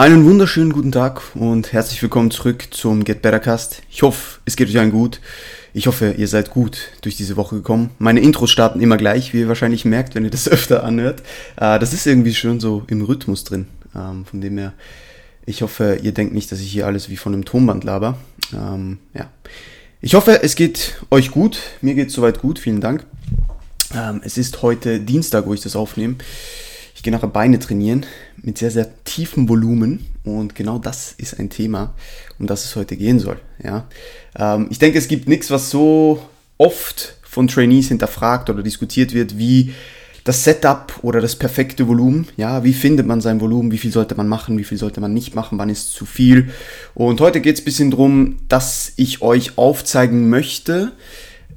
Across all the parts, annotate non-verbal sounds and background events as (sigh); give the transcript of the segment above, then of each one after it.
Einen wunderschönen guten Tag und herzlich willkommen zurück zum Get Better Cast. Ich hoffe, es geht euch allen gut. Ich hoffe, ihr seid gut durch diese Woche gekommen. Meine Intros starten immer gleich, wie ihr wahrscheinlich merkt, wenn ihr das (laughs) öfter anhört. Äh, das ist irgendwie schon so im Rhythmus drin. Ähm, von dem her, ich hoffe, ihr denkt nicht, dass ich hier alles wie von einem Tonband laber. Ähm, ja. Ich hoffe, es geht euch gut. Mir geht es soweit gut. Vielen Dank. Ähm, es ist heute Dienstag, wo ich das aufnehme. Ich gehe nachher Beine trainieren mit sehr, sehr tiefem Volumen und genau das ist ein Thema, um das es heute gehen soll. Ja? Ähm, ich denke, es gibt nichts, was so oft von Trainees hinterfragt oder diskutiert wird, wie das Setup oder das perfekte Volumen. Ja, wie findet man sein Volumen? Wie viel sollte man machen? Wie viel sollte man nicht machen? Wann ist zu viel? Und heute geht es ein bisschen darum, dass ich euch aufzeigen möchte,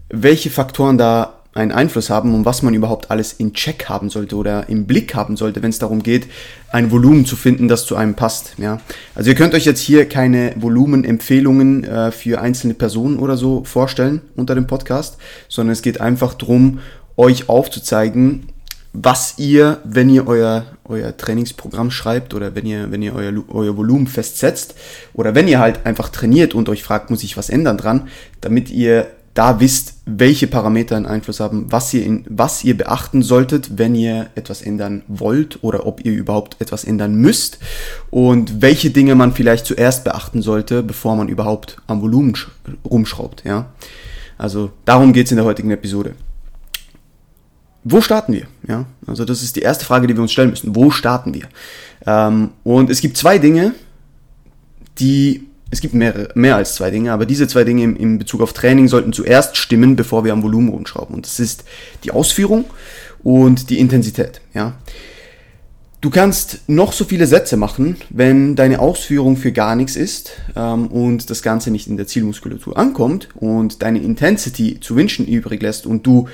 welche Faktoren da einen Einfluss haben und was man überhaupt alles in Check haben sollte oder im Blick haben sollte, wenn es darum geht, ein Volumen zu finden, das zu einem passt. Ja, also ihr könnt euch jetzt hier keine Volumenempfehlungen äh, für einzelne Personen oder so vorstellen unter dem Podcast, sondern es geht einfach darum, euch aufzuzeigen, was ihr, wenn ihr euer, euer Trainingsprogramm schreibt oder wenn ihr, wenn ihr euer, euer Volumen festsetzt oder wenn ihr halt einfach trainiert und euch fragt, muss ich was ändern dran, damit ihr da wisst, welche Parameter einen Einfluss haben, was ihr, in, was ihr beachten solltet, wenn ihr etwas ändern wollt oder ob ihr überhaupt etwas ändern müsst und welche Dinge man vielleicht zuerst beachten sollte, bevor man überhaupt am Volumen rumschraubt. Ja? Also darum geht's in der heutigen Episode. Wo starten wir? Ja, also das ist die erste Frage, die wir uns stellen müssen. Wo starten wir? Ähm, und es gibt zwei Dinge, die es gibt mehr, mehr als zwei Dinge, aber diese zwei Dinge im, in Bezug auf Training sollten zuerst stimmen, bevor wir am Volumen rumschrauben. Und das ist die Ausführung und die Intensität. Ja. Du kannst noch so viele Sätze machen, wenn deine Ausführung für gar nichts ist ähm, und das Ganze nicht in der Zielmuskulatur ankommt und deine Intensity zu wünschen übrig lässt und du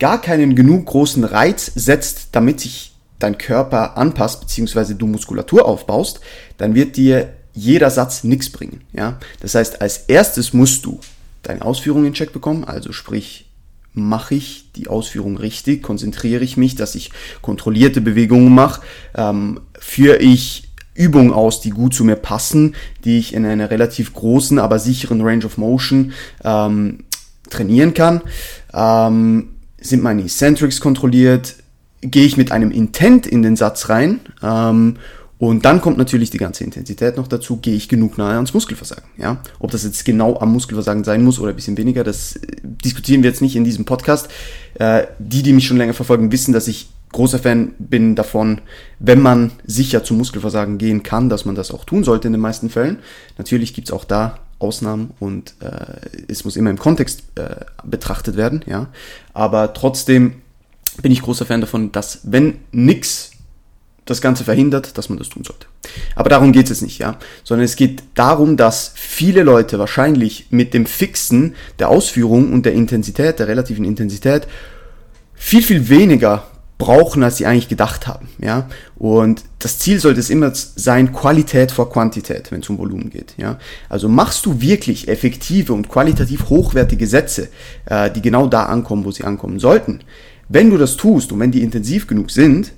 gar keinen genug großen Reiz setzt, damit sich dein Körper anpasst, beziehungsweise du Muskulatur aufbaust, dann wird dir jeder Satz nichts bringen. Ja? Das heißt, als erstes musst du deine Ausführung in Check bekommen, also sprich, mache ich die Ausführung richtig, konzentriere ich mich, dass ich kontrollierte Bewegungen mache, ähm, führe ich Übungen aus, die gut zu mir passen, die ich in einer relativ großen, aber sicheren Range of Motion ähm, trainieren kann. Ähm, sind meine Eccentrics kontrolliert? Gehe ich mit einem Intent in den Satz rein? Und dann kommt natürlich die ganze Intensität noch dazu. Gehe ich genug nahe ans Muskelversagen? Ja? Ob das jetzt genau am Muskelversagen sein muss oder ein bisschen weniger, das äh, diskutieren wir jetzt nicht in diesem Podcast. Äh, die, die mich schon länger verfolgen, wissen, dass ich großer Fan bin davon, wenn man sicher zum Muskelversagen gehen kann, dass man das auch tun sollte in den meisten Fällen. Natürlich gibt's auch da Ausnahmen und äh, es muss immer im Kontext äh, betrachtet werden, ja. Aber trotzdem bin ich großer Fan davon, dass wenn nix das Ganze verhindert, dass man das tun sollte. Aber darum geht es jetzt nicht, ja, sondern es geht darum, dass viele Leute wahrscheinlich mit dem Fixen der Ausführung und der Intensität, der relativen Intensität, viel, viel weniger brauchen, als sie eigentlich gedacht haben, ja. Und das Ziel sollte es immer sein, Qualität vor Quantität, wenn es um Volumen geht, ja. Also machst du wirklich effektive und qualitativ hochwertige Sätze, äh, die genau da ankommen, wo sie ankommen sollten. Wenn du das tust und wenn die intensiv genug sind,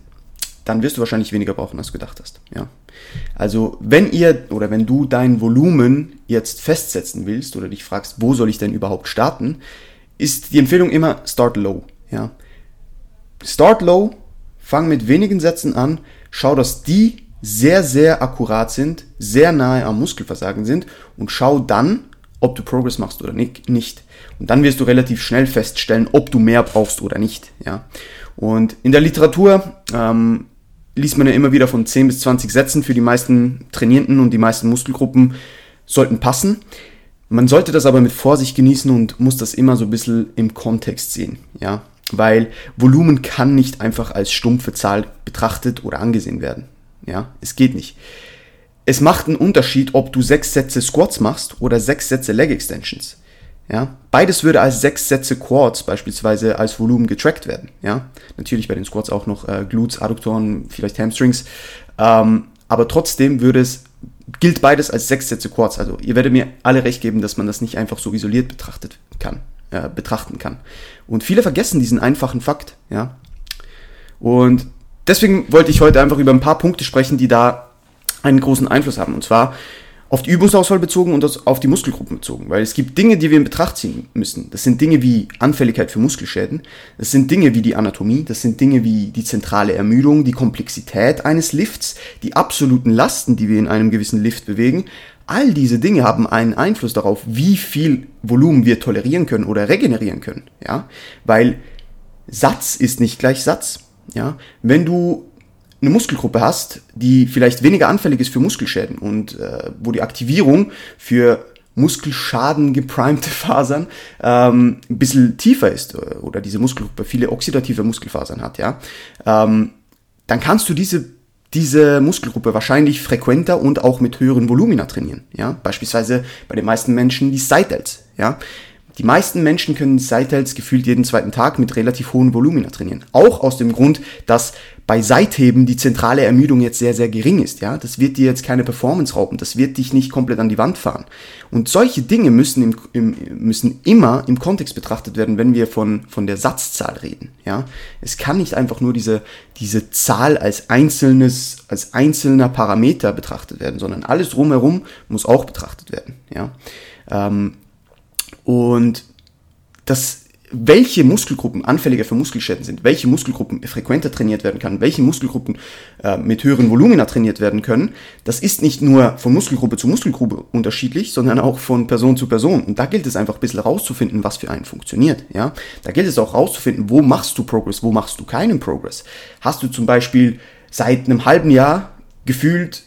dann wirst du wahrscheinlich weniger brauchen, als du gedacht hast. Ja. Also wenn ihr oder wenn du dein Volumen jetzt festsetzen willst oder dich fragst, wo soll ich denn überhaupt starten, ist die Empfehlung immer Start Low. Ja. Start Low, fang mit wenigen Sätzen an, schau, dass die sehr, sehr akkurat sind, sehr nahe am Muskelversagen sind und schau dann, ob du Progress machst oder nicht. Und dann wirst du relativ schnell feststellen, ob du mehr brauchst oder nicht. Ja. Und in der Literatur ähm, liest man ja immer wieder von 10 bis 20 Sätzen für die meisten Trainierenden und die meisten Muskelgruppen sollten passen. Man sollte das aber mit Vorsicht genießen und muss das immer so ein bisschen im Kontext sehen, ja. Weil Volumen kann nicht einfach als stumpfe Zahl betrachtet oder angesehen werden. Ja, es geht nicht. Es macht einen Unterschied, ob du sechs Sätze Squats machst oder sechs Sätze Leg Extensions. Ja, beides würde als sechs Sätze Quads beispielsweise als Volumen getrackt werden. Ja, natürlich bei den Squats auch noch äh, Glutes, Adduktoren, vielleicht Hamstrings. Ähm, aber trotzdem würde es, gilt beides als sechs Sätze Quads. Also ihr werdet mir alle recht geben, dass man das nicht einfach so isoliert betrachtet kann, äh, betrachten kann. Und viele vergessen diesen einfachen Fakt. Ja, und deswegen wollte ich heute einfach über ein paar Punkte sprechen, die da einen großen Einfluss haben. Und zwar auf die Übungsauswahl bezogen und auf die Muskelgruppen bezogen. Weil es gibt Dinge, die wir in Betracht ziehen müssen. Das sind Dinge wie Anfälligkeit für Muskelschäden, das sind Dinge wie die Anatomie, das sind Dinge wie die zentrale Ermüdung, die Komplexität eines Lifts, die absoluten Lasten, die wir in einem gewissen Lift bewegen. All diese Dinge haben einen Einfluss darauf, wie viel Volumen wir tolerieren können oder regenerieren können. Ja? Weil Satz ist nicht gleich Satz. Ja? Wenn du eine Muskelgruppe hast, die vielleicht weniger anfällig ist für Muskelschäden und äh, wo die Aktivierung für Muskelschaden geprimte Fasern ähm, ein bisschen tiefer ist äh, oder diese Muskelgruppe viele oxidative Muskelfasern hat, ja, ähm, dann kannst du diese diese Muskelgruppe wahrscheinlich frequenter und auch mit höheren Volumina trainieren. Ja? Beispielsweise bei den meisten Menschen die Side-Delts. Ja? Die meisten Menschen können Seithals gefühlt jeden zweiten Tag mit relativ hohen Volumina trainieren. Auch aus dem Grund, dass bei Seitheben die zentrale Ermüdung jetzt sehr, sehr gering ist. Ja, das wird dir jetzt keine Performance rauben. Das wird dich nicht komplett an die Wand fahren. Und solche Dinge müssen, im, im, müssen immer im Kontext betrachtet werden, wenn wir von, von der Satzzahl reden. Ja, es kann nicht einfach nur diese, diese Zahl als einzelnes, als einzelner Parameter betrachtet werden, sondern alles drumherum muss auch betrachtet werden. Ja, ähm, und das, welche Muskelgruppen anfälliger für Muskelschäden sind, welche Muskelgruppen frequenter trainiert werden kann, welche Muskelgruppen äh, mit höheren Volumina trainiert werden können, das ist nicht nur von Muskelgruppe zu Muskelgruppe unterschiedlich, sondern auch von Person zu Person. Und da gilt es einfach ein bisschen rauszufinden, was für einen funktioniert. Ja? Da gilt es auch rauszufinden, wo machst du Progress, wo machst du keinen Progress. Hast du zum Beispiel seit einem halben Jahr gefühlt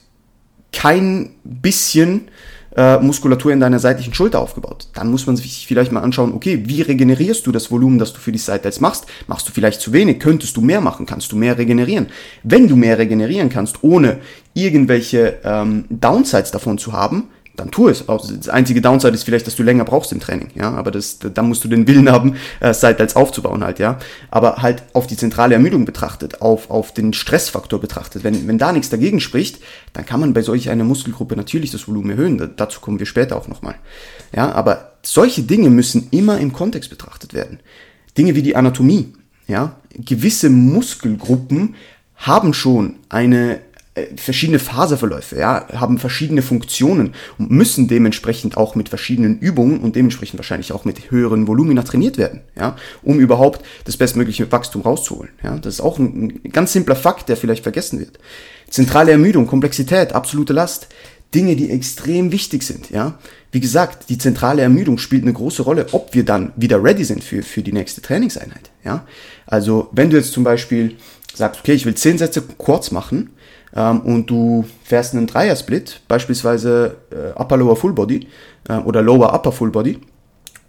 kein bisschen äh, Muskulatur in deiner seitlichen Schulter aufgebaut. Dann muss man sich vielleicht mal anschauen, okay, wie regenerierst du das Volumen, das du für die Seitels machst? Machst du vielleicht zu wenig? Könntest du mehr machen? Kannst du mehr regenerieren? Wenn du mehr regenerieren kannst, ohne irgendwelche ähm, Downsides davon zu haben, dann tu es. Das einzige Downside ist vielleicht, dass du länger brauchst im Training, ja, aber das, da musst du den Willen haben, äh, als aufzubauen halt, ja. Aber halt auf die zentrale Ermüdung betrachtet, auf, auf den Stressfaktor betrachtet, wenn, wenn da nichts dagegen spricht, dann kann man bei solch einer Muskelgruppe natürlich das Volumen erhöhen. Da, dazu kommen wir später auch nochmal. Ja, aber solche Dinge müssen immer im Kontext betrachtet werden. Dinge wie die Anatomie, ja. Gewisse Muskelgruppen haben schon eine verschiedene Phaseverläufe, ja, haben verschiedene Funktionen und müssen dementsprechend auch mit verschiedenen Übungen und dementsprechend wahrscheinlich auch mit höheren Volumina trainiert werden, ja, um überhaupt das bestmögliche Wachstum rauszuholen. Ja, das ist auch ein, ein ganz simpler Fakt, der vielleicht vergessen wird. Zentrale Ermüdung, Komplexität, absolute Last, Dinge, die extrem wichtig sind, ja. Wie gesagt, die zentrale Ermüdung spielt eine große Rolle, ob wir dann wieder ready sind für, für die nächste Trainingseinheit, ja. Also, wenn du jetzt zum Beispiel sagst, okay, ich will 10 Sätze kurz machen, ähm, und du fährst einen Dreier-Split, beispielsweise äh, Upper Lower Full Body äh, oder Lower Upper Full Body,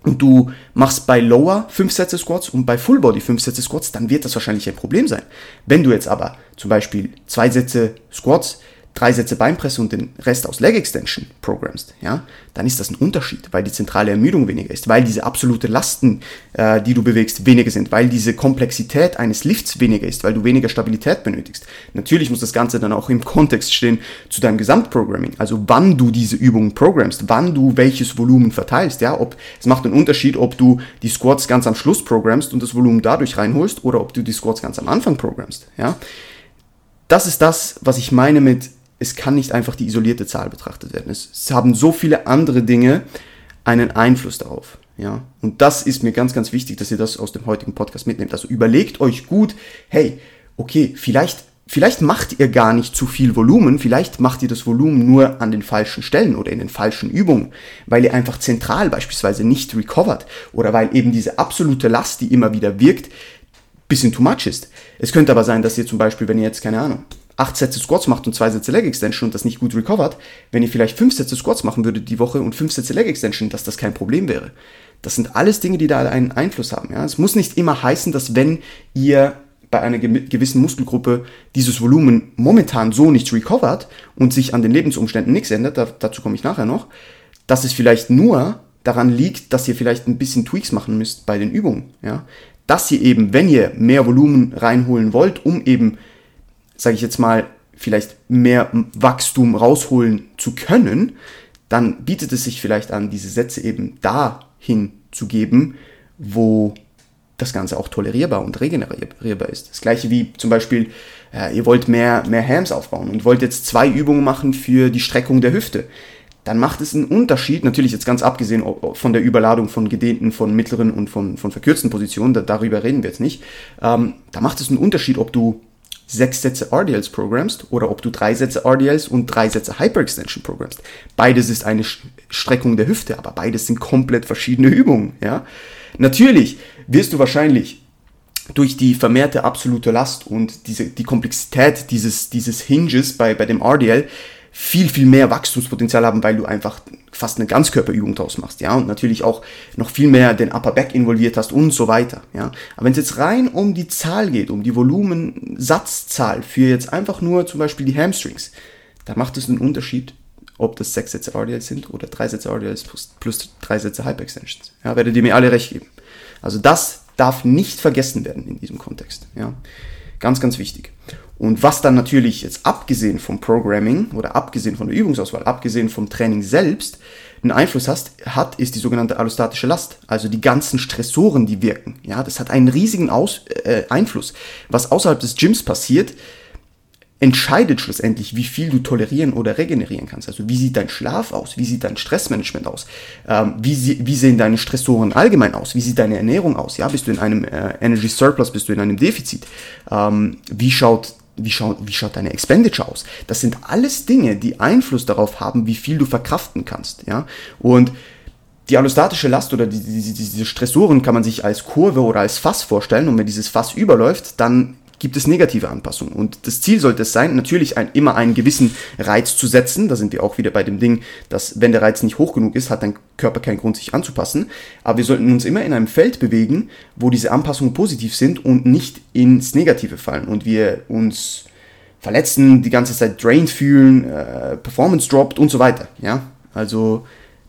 und du machst bei Lower 5 Sätze Squats und bei Full Body 5 Sätze Squats, dann wird das wahrscheinlich ein Problem sein. Wenn du jetzt aber zum Beispiel zwei Sätze Squats drei Sätze Beinpresse und den Rest aus Leg Extension programmst, ja, dann ist das ein Unterschied, weil die zentrale Ermüdung weniger ist, weil diese absolute Lasten, äh, die du bewegst, weniger sind, weil diese Komplexität eines Lifts weniger ist, weil du weniger Stabilität benötigst. Natürlich muss das Ganze dann auch im Kontext stehen zu deinem Gesamtprogramming, also wann du diese Übungen programmst, wann du welches Volumen verteilst, ja, ob, es macht einen Unterschied, ob du die Squats ganz am Schluss programmst und das Volumen dadurch reinholst oder ob du die Squats ganz am Anfang programmst, ja. Das ist das, was ich meine mit es kann nicht einfach die isolierte Zahl betrachtet werden. Es, es haben so viele andere Dinge einen Einfluss darauf. Ja, und das ist mir ganz, ganz wichtig, dass ihr das aus dem heutigen Podcast mitnehmt. Also überlegt euch gut, hey, okay, vielleicht, vielleicht macht ihr gar nicht zu viel Volumen, vielleicht macht ihr das Volumen nur an den falschen Stellen oder in den falschen Übungen, weil ihr einfach zentral beispielsweise nicht recovert oder weil eben diese absolute Last, die immer wieder wirkt, bisschen too much ist. Es könnte aber sein, dass ihr zum Beispiel, wenn ihr jetzt, keine Ahnung, acht Sätze Squats macht und zwei Sätze Leg Extension und das nicht gut recovert, wenn ihr vielleicht fünf Sätze Squats machen würdet die Woche und fünf Sätze Leg Extension, dass das kein Problem wäre. Das sind alles Dinge, die da einen Einfluss haben. Ja? Es muss nicht immer heißen, dass wenn ihr bei einer gewissen Muskelgruppe dieses Volumen momentan so nicht recovert und sich an den Lebensumständen nichts ändert, da, dazu komme ich nachher noch, dass es vielleicht nur daran liegt, dass ihr vielleicht ein bisschen Tweaks machen müsst bei den Übungen. Ja? Dass ihr eben, wenn ihr mehr Volumen reinholen wollt, um eben sage ich jetzt mal, vielleicht mehr Wachstum rausholen zu können, dann bietet es sich vielleicht an, diese Sätze eben dahin zu geben, wo das Ganze auch tolerierbar und regenerierbar ist. Das gleiche wie zum Beispiel, äh, ihr wollt mehr, mehr Hams aufbauen und wollt jetzt zwei Übungen machen für die Streckung der Hüfte. Dann macht es einen Unterschied, natürlich jetzt ganz abgesehen von der Überladung von gedehnten, von mittleren und von, von verkürzten Positionen, da, darüber reden wir jetzt nicht. Ähm, da macht es einen Unterschied, ob du sechs Sätze RDLs programmst oder ob du drei Sätze RDLs und drei Sätze Hyperextension programmst. Beides ist eine Streckung der Hüfte, aber beides sind komplett verschiedene Übungen, ja. Natürlich wirst du wahrscheinlich durch die vermehrte absolute Last und diese, die Komplexität dieses, dieses Hinges bei, bei dem RDL viel, viel mehr Wachstumspotenzial haben, weil du einfach fast eine Ganzkörperübung draus machst, ja, und natürlich auch noch viel mehr den Upper Back involviert hast und so weiter, ja. Aber wenn es jetzt rein um die Zahl geht, um die Volumensatzzahl für jetzt einfach nur zum Beispiel die Hamstrings, dann macht es einen Unterschied, ob das sechs Sätze RDLs sind oder drei Sätze RDLs plus, plus drei Sätze Hyperextensions. Ja, werdet ihr mir alle recht geben. Also das darf nicht vergessen werden in diesem Kontext. Ja, ganz, ganz wichtig. Und was dann natürlich jetzt abgesehen vom Programming oder abgesehen von der Übungsauswahl, abgesehen vom Training selbst, einen Einfluss hast, hat, ist die sogenannte allostatische Last. Also die ganzen Stressoren, die wirken. Ja, das hat einen riesigen Aus, äh, Einfluss. Was außerhalb des Gyms passiert, entscheidet schlussendlich, wie viel du tolerieren oder regenerieren kannst. Also wie sieht dein Schlaf aus? Wie sieht dein Stressmanagement aus? Ähm, wie, sie, wie sehen deine Stressoren allgemein aus? Wie sieht deine Ernährung aus? Ja, bist du in einem äh, Energy Surplus? Bist du in einem Defizit? Ähm, wie schaut wie schaut, wie schaut deine Expenditure aus? Das sind alles Dinge, die Einfluss darauf haben, wie viel du verkraften kannst. Ja? Und die allostatische Last oder die, die, diese Stressoren kann man sich als Kurve oder als Fass vorstellen. Und wenn dieses Fass überläuft, dann gibt es negative Anpassungen. Und das Ziel sollte es sein, natürlich ein, immer einen gewissen Reiz zu setzen. Da sind wir auch wieder bei dem Ding, dass wenn der Reiz nicht hoch genug ist, hat dein Körper keinen Grund, sich anzupassen. Aber wir sollten uns immer in einem Feld bewegen, wo diese Anpassungen positiv sind und nicht ins Negative fallen. Und wir uns verletzen, die ganze Zeit drained fühlen, äh, Performance droppt und so weiter. Ja, also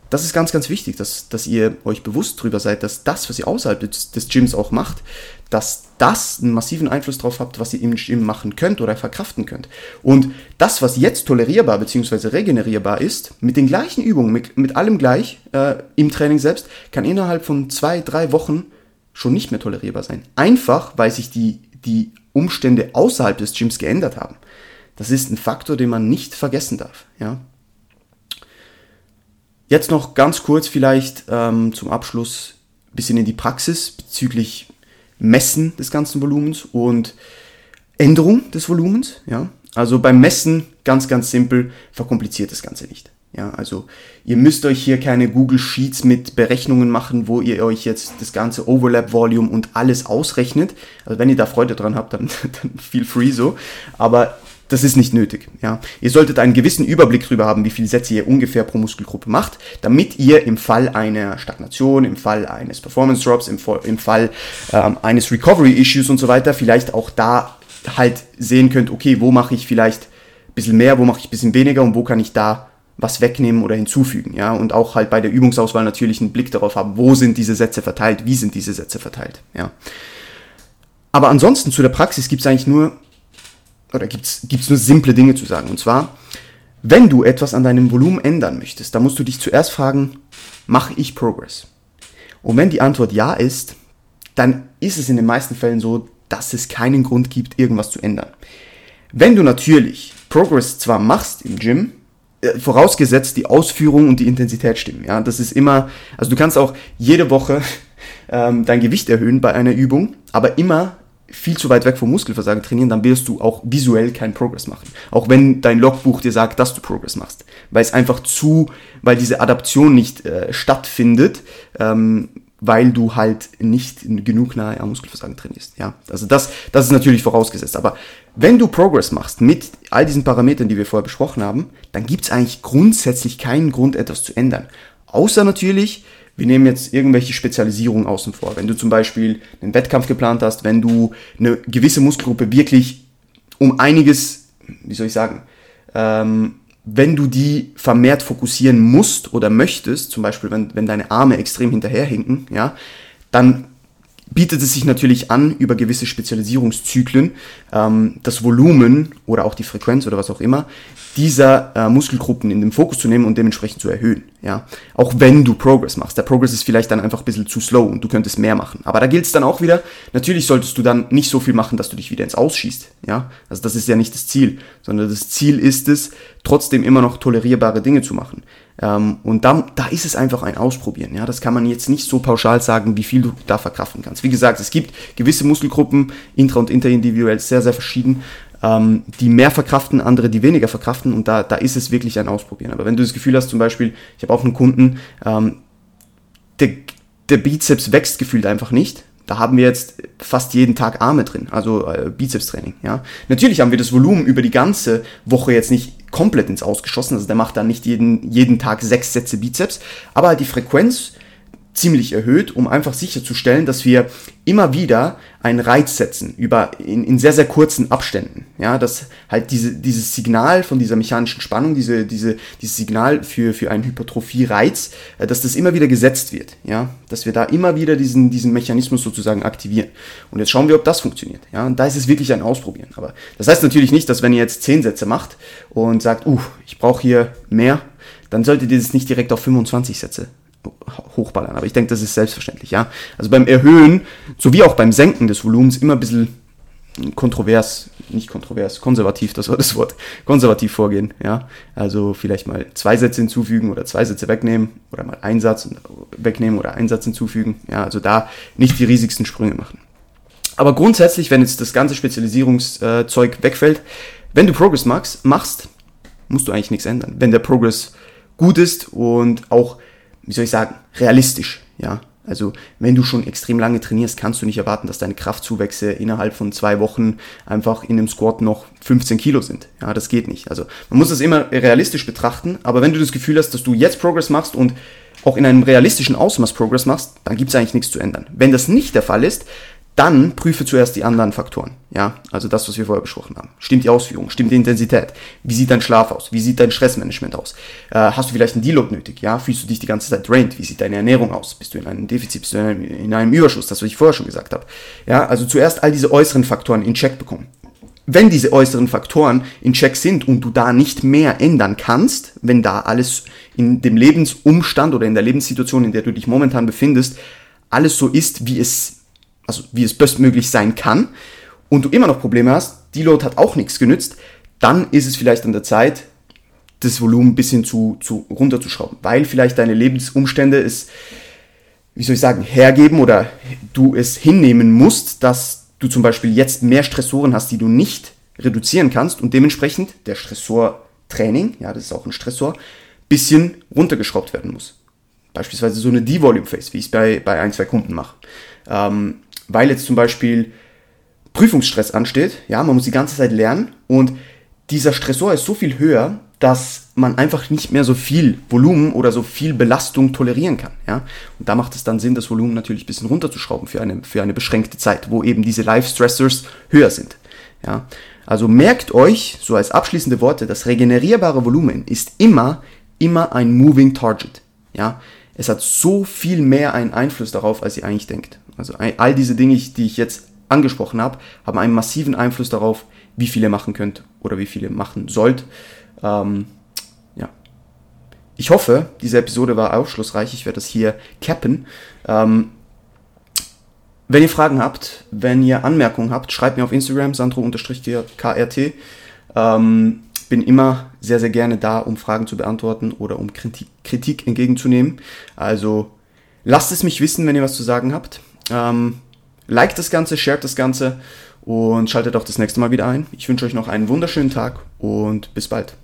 das ist ganz, ganz wichtig, dass, dass ihr euch bewusst darüber seid, dass das, was ihr außerhalb des, des Gyms auch macht, dass das einen massiven Einfluss darauf habt, was ihr im Gym machen könnt oder verkraften könnt. Und das, was jetzt tolerierbar bzw. regenerierbar ist, mit den gleichen Übungen, mit, mit allem gleich äh, im Training selbst, kann innerhalb von zwei, drei Wochen schon nicht mehr tolerierbar sein. Einfach, weil sich die, die Umstände außerhalb des Gyms geändert haben. Das ist ein Faktor, den man nicht vergessen darf. Ja? Jetzt noch ganz kurz vielleicht ähm, zum Abschluss ein bisschen in die Praxis bezüglich Messen des ganzen Volumens und Änderung des Volumens. Ja? Also beim Messen ganz, ganz simpel, verkompliziert das Ganze nicht. Ja, also ihr müsst euch hier keine Google Sheets mit Berechnungen machen, wo ihr euch jetzt das ganze Overlap Volume und alles ausrechnet. Also wenn ihr da Freude dran habt, dann, (laughs) dann feel free so. Aber das ist nicht nötig. Ja. Ihr solltet einen gewissen Überblick darüber haben, wie viele Sätze ihr ungefähr pro Muskelgruppe macht, damit ihr im Fall einer Stagnation, im Fall eines Performance Drops, im, im Fall ähm, eines Recovery Issues und so weiter vielleicht auch da halt sehen könnt, okay, wo mache ich vielleicht ein bisschen mehr, wo mache ich ein bisschen weniger und wo kann ich da was wegnehmen oder hinzufügen, ja, und auch halt bei der Übungsauswahl natürlich einen Blick darauf haben, wo sind diese Sätze verteilt, wie sind diese Sätze verteilt, ja. Aber ansonsten zu der Praxis gibt es eigentlich nur oder gibt es nur simple Dinge zu sagen. Und zwar, wenn du etwas an deinem Volumen ändern möchtest, dann musst du dich zuerst fragen, mache ich Progress? Und wenn die Antwort ja ist, dann ist es in den meisten Fällen so, dass es keinen Grund gibt, irgendwas zu ändern. Wenn du natürlich Progress zwar machst im Gym, äh, vorausgesetzt die Ausführung und die Intensität stimmen. Ja, das ist immer, also du kannst auch jede Woche (laughs) ähm, dein Gewicht erhöhen bei einer Übung, aber immer viel zu weit weg vom Muskelversagen trainieren, dann wirst du auch visuell keinen Progress machen. Auch wenn dein Logbuch dir sagt, dass du Progress machst. Weil es einfach zu, weil diese Adaption nicht äh, stattfindet, ähm, weil du halt nicht genug nahe am Muskelversagen trainierst. Ja, also das, das ist natürlich vorausgesetzt. Aber wenn du Progress machst mit all diesen Parametern, die wir vorher besprochen haben, dann gibt es eigentlich grundsätzlich keinen Grund, etwas zu ändern. Außer natürlich, wir nehmen jetzt irgendwelche Spezialisierungen außen vor. Wenn du zum Beispiel einen Wettkampf geplant hast, wenn du eine gewisse Muskelgruppe wirklich um einiges, wie soll ich sagen, ähm, wenn du die vermehrt fokussieren musst oder möchtest, zum Beispiel wenn, wenn deine Arme extrem hinterherhinken, ja, dann bietet es sich natürlich an, über gewisse Spezialisierungszyklen ähm, das Volumen oder auch die Frequenz oder was auch immer dieser äh, Muskelgruppen in den Fokus zu nehmen und dementsprechend zu erhöhen. Ja, auch wenn du Progress machst. Der Progress ist vielleicht dann einfach ein bisschen zu slow und du könntest mehr machen. Aber da gilt es dann auch wieder, natürlich solltest du dann nicht so viel machen, dass du dich wieder ins Ausschießt. Ja, also das ist ja nicht das Ziel, sondern das Ziel ist es, trotzdem immer noch tolerierbare Dinge zu machen. Ähm, und da, da ist es einfach ein Ausprobieren. Ja, das kann man jetzt nicht so pauschal sagen, wie viel du da verkraften kannst. Wie gesagt, es gibt gewisse Muskelgruppen, intra- und interindividuell sehr, sehr verschieden ähm, die mehr verkraften, andere, die weniger verkraften und da, da ist es wirklich ein Ausprobieren. Aber wenn du das Gefühl hast, zum Beispiel, ich habe auch einen Kunden, ähm, der, der Bizeps wächst gefühlt einfach nicht, da haben wir jetzt fast jeden Tag Arme drin, also äh, Bizepstraining. Ja. Natürlich haben wir das Volumen über die ganze Woche jetzt nicht komplett ins Ausgeschossen, also der macht dann nicht jeden, jeden Tag sechs Sätze Bizeps, aber die Frequenz ziemlich erhöht, um einfach sicherzustellen, dass wir immer wieder einen Reiz setzen über in, in sehr sehr kurzen Abständen, ja, dass halt diese dieses Signal von dieser mechanischen Spannung, diese diese dieses Signal für für einen Hypertrophie-Reiz, äh, dass das immer wieder gesetzt wird, ja, dass wir da immer wieder diesen diesen Mechanismus sozusagen aktivieren. Und jetzt schauen wir, ob das funktioniert, ja. Und da ist es wirklich ein Ausprobieren. Aber das heißt natürlich nicht, dass wenn ihr jetzt zehn Sätze macht und sagt, uh, ich brauche hier mehr, dann solltet ihr das nicht direkt auf 25 Sätze hochballern. Aber ich denke, das ist selbstverständlich, ja. Also beim Erhöhen, sowie auch beim Senken des Volumens immer ein bisschen kontrovers, nicht kontrovers, konservativ, das war das Wort, konservativ vorgehen, ja. Also vielleicht mal zwei Sätze hinzufügen oder zwei Sätze wegnehmen oder mal einen Satz wegnehmen oder einen Satz hinzufügen, ja. Also da nicht die riesigsten Sprünge machen. Aber grundsätzlich, wenn jetzt das ganze Spezialisierungszeug wegfällt, wenn du Progress machst, machst, musst du eigentlich nichts ändern. Wenn der Progress gut ist und auch wie soll ich sagen, realistisch, ja. Also wenn du schon extrem lange trainierst, kannst du nicht erwarten, dass deine Kraftzuwächse innerhalb von zwei Wochen einfach in einem Squat noch 15 Kilo sind. Ja, das geht nicht. Also man muss das immer realistisch betrachten, aber wenn du das Gefühl hast, dass du jetzt Progress machst und auch in einem realistischen Ausmaß Progress machst, dann gibt es eigentlich nichts zu ändern. Wenn das nicht der Fall ist, dann prüfe zuerst die anderen Faktoren. Ja, also das, was wir vorher besprochen haben. Stimmt die Ausführung? Stimmt die Intensität? Wie sieht dein Schlaf aus? Wie sieht dein Stressmanagement aus? Äh, hast du vielleicht einen Deload nötig? Ja, fühlst du dich die ganze Zeit drained? Wie sieht deine Ernährung aus? Bist du in einem Defizit? Bist du in einem, in einem Überschuss? Das, was ich vorher schon gesagt habe. Ja, also zuerst all diese äußeren Faktoren in Check bekommen. Wenn diese äußeren Faktoren in Check sind und du da nicht mehr ändern kannst, wenn da alles in dem Lebensumstand oder in der Lebenssituation, in der du dich momentan befindest, alles so ist, wie es also wie es bestmöglich sein kann, und du immer noch Probleme hast, Deload hat auch nichts genützt, dann ist es vielleicht an der Zeit, das Volumen ein bisschen zu, zu runterzuschrauben, weil vielleicht deine Lebensumstände es, wie soll ich sagen, hergeben oder du es hinnehmen musst, dass du zum Beispiel jetzt mehr Stressoren hast, die du nicht reduzieren kannst und dementsprechend der Stressortraining, ja, das ist auch ein Stressor, bisschen runtergeschraubt werden muss. Beispielsweise so eine D-Volume-Phase, wie ich es bei, bei ein, zwei Kunden mache. Ähm, weil jetzt zum Beispiel Prüfungsstress ansteht, ja, man muss die ganze Zeit lernen und dieser Stressor ist so viel höher, dass man einfach nicht mehr so viel Volumen oder so viel Belastung tolerieren kann. Ja? Und da macht es dann Sinn, das Volumen natürlich ein bisschen runterzuschrauben für eine, für eine beschränkte Zeit, wo eben diese Live-Stressors höher sind. Ja? Also merkt euch, so als abschließende Worte, das regenerierbare Volumen ist immer, immer ein Moving Target. Ja? Es hat so viel mehr einen Einfluss darauf, als ihr eigentlich denkt. Also all diese Dinge, die ich jetzt angesprochen habe, haben einen massiven Einfluss darauf, wie viel ihr machen könnt oder wie viel ihr machen sollt. Ähm, ja. Ich hoffe, diese Episode war aufschlussreich. Ich werde das hier cappen. Ähm, wenn ihr Fragen habt, wenn ihr Anmerkungen habt, schreibt mir auf Instagram, sandro-krt. Ähm, bin immer sehr, sehr gerne da, um Fragen zu beantworten oder um Kritik, Kritik entgegenzunehmen. Also lasst es mich wissen, wenn ihr was zu sagen habt. Ähm, liked das Ganze, shared das Ganze und schaltet auch das nächste Mal wieder ein. Ich wünsche euch noch einen wunderschönen Tag und bis bald.